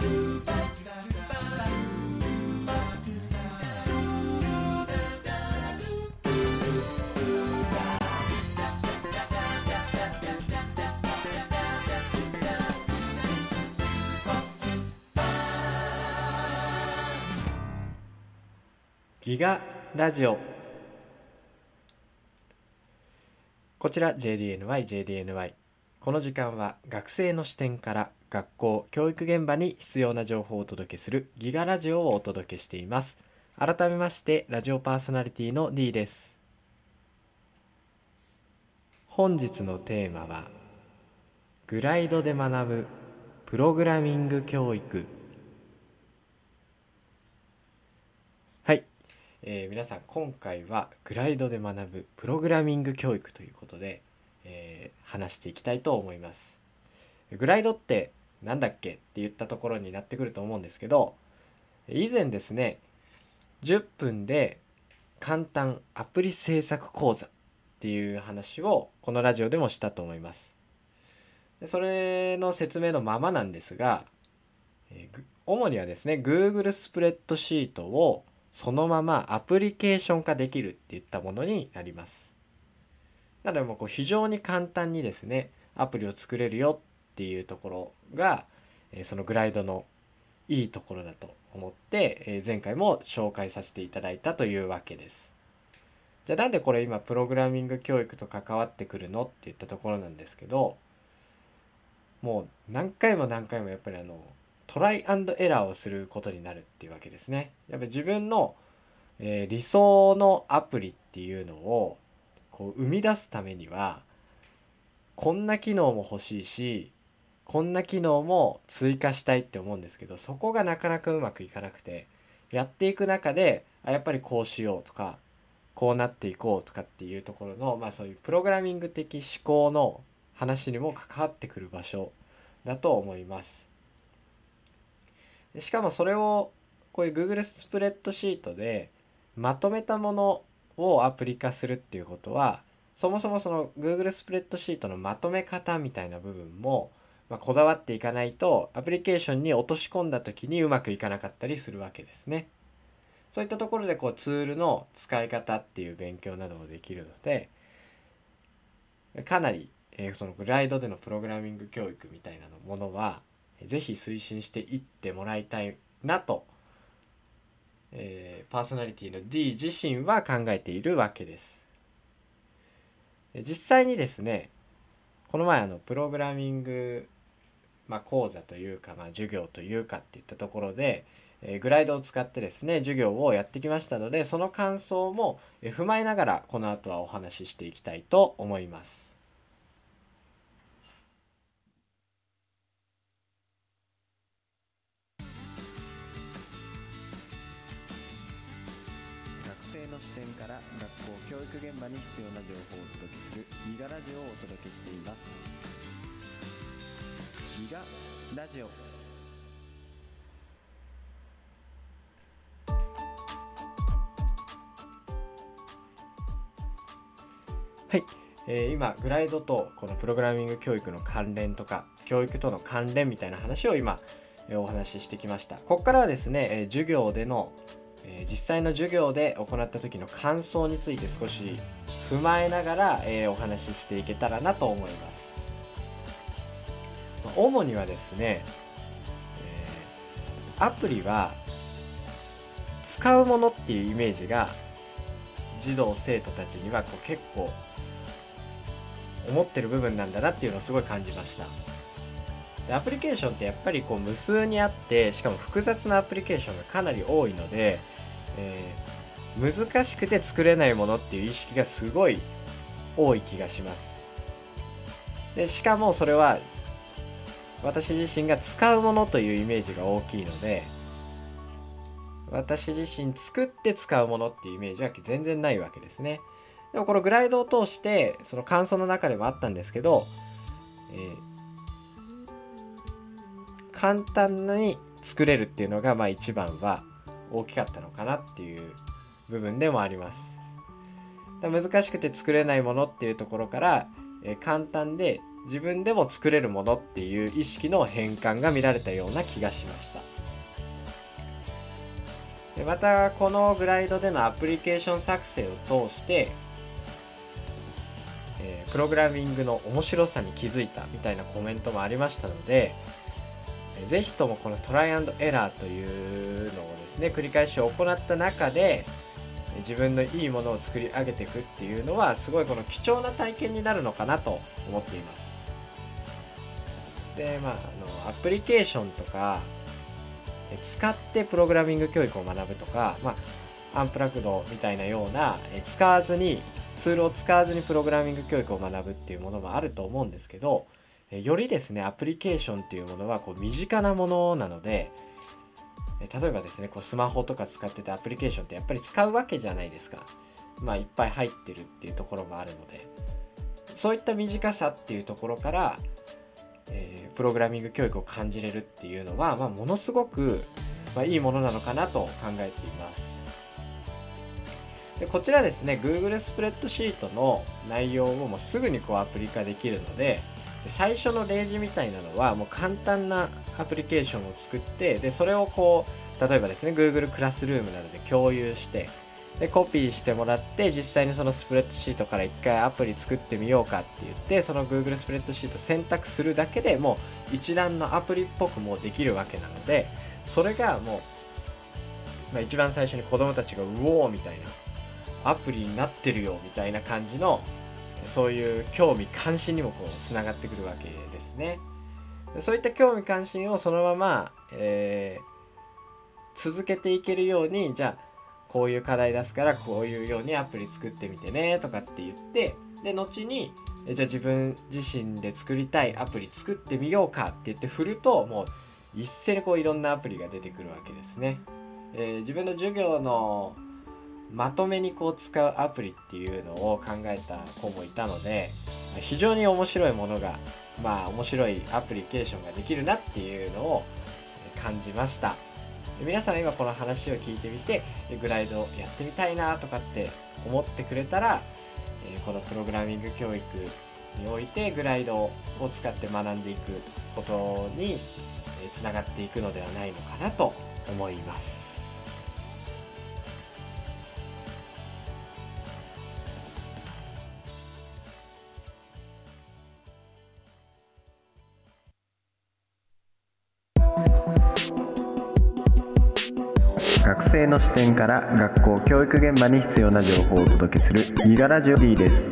ギガラジオ。こちら JDNY JDNY JDNY この時間は学生の視点から学校教育現場に必要な情報をお届けするギガラジオをお届けしています。改めましてラジオパーソナリティの D です。本日のテーマはグライドで学ぶプログラミング教育。はい、えー皆さん今回はグライドで学ぶプログラミング教育ということで、えー話していきたいと思います。グライドってなんだっけって言ったところになってくると思うんですけど以前ですね10分で簡単アプリ制作講座っていう話をこのラジオでもしたと思います。でそれの説明のままなんですが、えー主にはですね Google スプレッドシートをそのままアプリケーション化できるっていったものになります。なのでもうこう非常に簡単にですねアプリを作れるよっていうところが、えそのグライドのいいところだと思って、え前回も紹介させていただいたというわけですじゃあなんでこれ今プログラミング教育と関わってくるのっていったところなんですけどもう何回も何回もやっぱりあのトライアンドエラーをすることになるっていうわけですね。やっぱり自分の、え理想のアプリっていうのをこう生み出すためにはこんな機能も欲しいしこんな機能も追加したいって思うんですけどそこがなかなかうまくいかなくてやっていく中であやっぱりこうしようとかこうなっていこうとかっていうところのまあそういうプログラミング的思考の話にも関わってくる場所だと思います。しかもそれをこういう Google スプレッドシートでまとめたものをアプリ化するっていうことはそもそもその Google スプレッドシートのまとめ方みたいな部分も、まあ、こだわっていかないとアプリケーションに落とし込んだ時にうまくいかなかったりするわけですね。そういったところでこうツールの使い方っていう勉強などもできるのでかなり、えーそのグライドでのプログラミング教育みたいなものはぜひ推進していってもらいたいなと思います、えーパーソナリティの D 自身は考えているわけです。実際にですねこの前あのプログラミング、まあ、講座というか、まあ、授業というかっていったところで、えーグライドを使ってですね授業をやってきましたのでその感想も踏まえながらこの後はお話ししていきたいと思います。の視点から学校教育現場に必要な情報をお届けするギガラジオをお届けしています。ギガラジオ。はい、えー今グライドとこのプログラミング教育の関連とか教育との関連みたいな話を今えーお話ししてきました。ここからはですね、えー授業での、え実際の授業で行った時の感想について少し踏まえながら、えお話ししていけたらなと思います。ま主にはですね、えアプリは使うものっていうイメージが児童生徒たちにはこう結構思ってる部分なんだなっていうのをすごい感じました。アプリケーションってやっぱりこう無数にあってしかも複雑なアプリケーションがかなり多いので、えー難しくて作れないものっていう意識がすごい多い気がします。でしかもそれは私自身が使うものというイメージが大きいので私自身作って使うものっていうイメージは全然ないわけですね。でもこのグライドを通してその感想の中でもあったんですけど、えー簡単に作れるっていうのがまあ一番は大きかったのかなっていう部分でもあります。難しくて作れないものっていうところから、えー簡単で自分でも作れるものっていう意識の変換が見られたような気がしましたでまたこのグライドでのアプリケーション作成を通してえー、プログラミングの面白さに気づいたみたいなコメントもありましたので、ぜひともこのトライアンドエラーというのをですね繰り返し行った中で自分のいいものを作り上げていくっていうのはすごいこの貴重な体験になるのかなと思っています。でまああのアプリケーションとか使ってプログラミング教育を学ぶとか、まあ、アンプラグドみたいなような使わずにツールを使わずにプログラミング教育を学ぶっていうものもあると思うんですけどよりですねアプリケーションっていうものはこう身近なものなので例えばですねこうスマホとか使っててアプリケーションってやっぱり使うわけじゃないですか。まあいっぱい入ってるっていうところもあるので。そういった短さっていうところから、えー、プログラミング教育を感じれるっていうのは、まあ、ものすごく、まあ、いいものなのかなと考えています。でこちらですね Google スプレッドシートの内容をもうすぐにこうアプリ化できるので最初の例示みたいなのはもう簡単なアプリケーションを作ってでそれをこう例えばですね Google クラスルームなどで共有してでコピーしてもらって実際にそのスプレッドシートから一回アプリ作ってみようかって言ってその Google スプレッドシート選択するだけでもう一覧のアプリっぽくもできるわけなのでそれがもう、まあ、一番最初に子供たちがうおーみたいなアプリになってるよみたいな感じのそういう興味関心にもこうつながってくるわけですね。そういった興味関心をそのまま、えー、続けていけるようにじゃあこういう課題出すからこういうようにアプリ作ってみてねとかって言ってで後にじゃあ自分自身で作りたいアプリ作ってみようかって言って振るともう一斉にこういろんなアプリが出てくるわけですね。えー、自分の授業のまとめにこう使うアプリっていうのを考えた子もいたので非常に面白いものがまあ面白いアプリケーションができるなっていうのを感じました皆さん今この話を聞いてみてグライドやってみたいなとかって思ってくれたらこのプログラミング教育においてグライドを使って学んでいくことにつながっていくのではないのかなと思います。生の視点から学校教育現場に必要な情報をお届けするギガラジオ D です。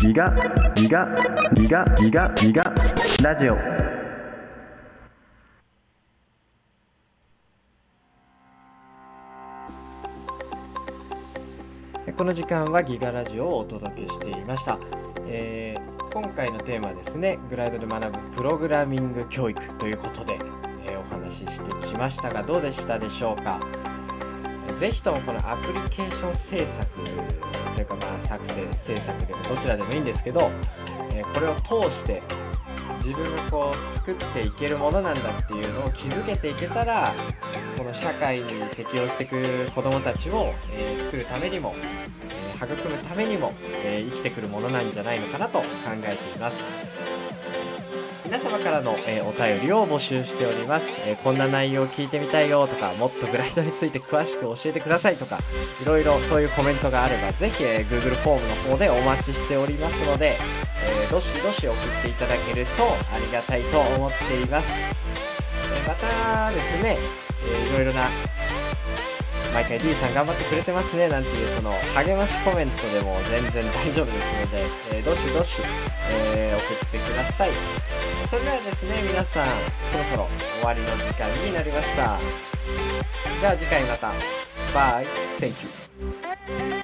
ギガギガギガギガギガラジオ。この時間はギガラジオをお届けしていました、えー、今回のテーマはですねグライドで学ぶプログラミング教育ということでお話ししてきましたがどうでしたでしょうか？ぜひともこのアプリケーション制作というかまあ作成制作でもどちらでもいいんですけど、えこれを通して自分がこう作っていけるものなんだっていうのを気づけていけたらこの社会に適応していく子どもたちを、えー、作るためにも、えー、育むためにも、えー、生きてくるものなんじゃないのかなと考えています。皆様からの、えー、お便りを募集しております、えー、こんな内容を聞いてみたいよとかもっとグライドについて詳しく教えてくださいとかいろいろそういうコメントがあればぜひ、えー、Google フォームの方でお待ちしておりますので、えどしどし送っていただけるとありがたいと思っています、えまたですね、えいろいろな毎回 D さん頑張ってくれてますねなんていうその励ましコメントでも全然大丈夫ですので、えー、どしどし、えー、送ってください。それではですね皆さんそろそろ終わりの時間になりました。じゃあ次回また。 Bye。Thank youー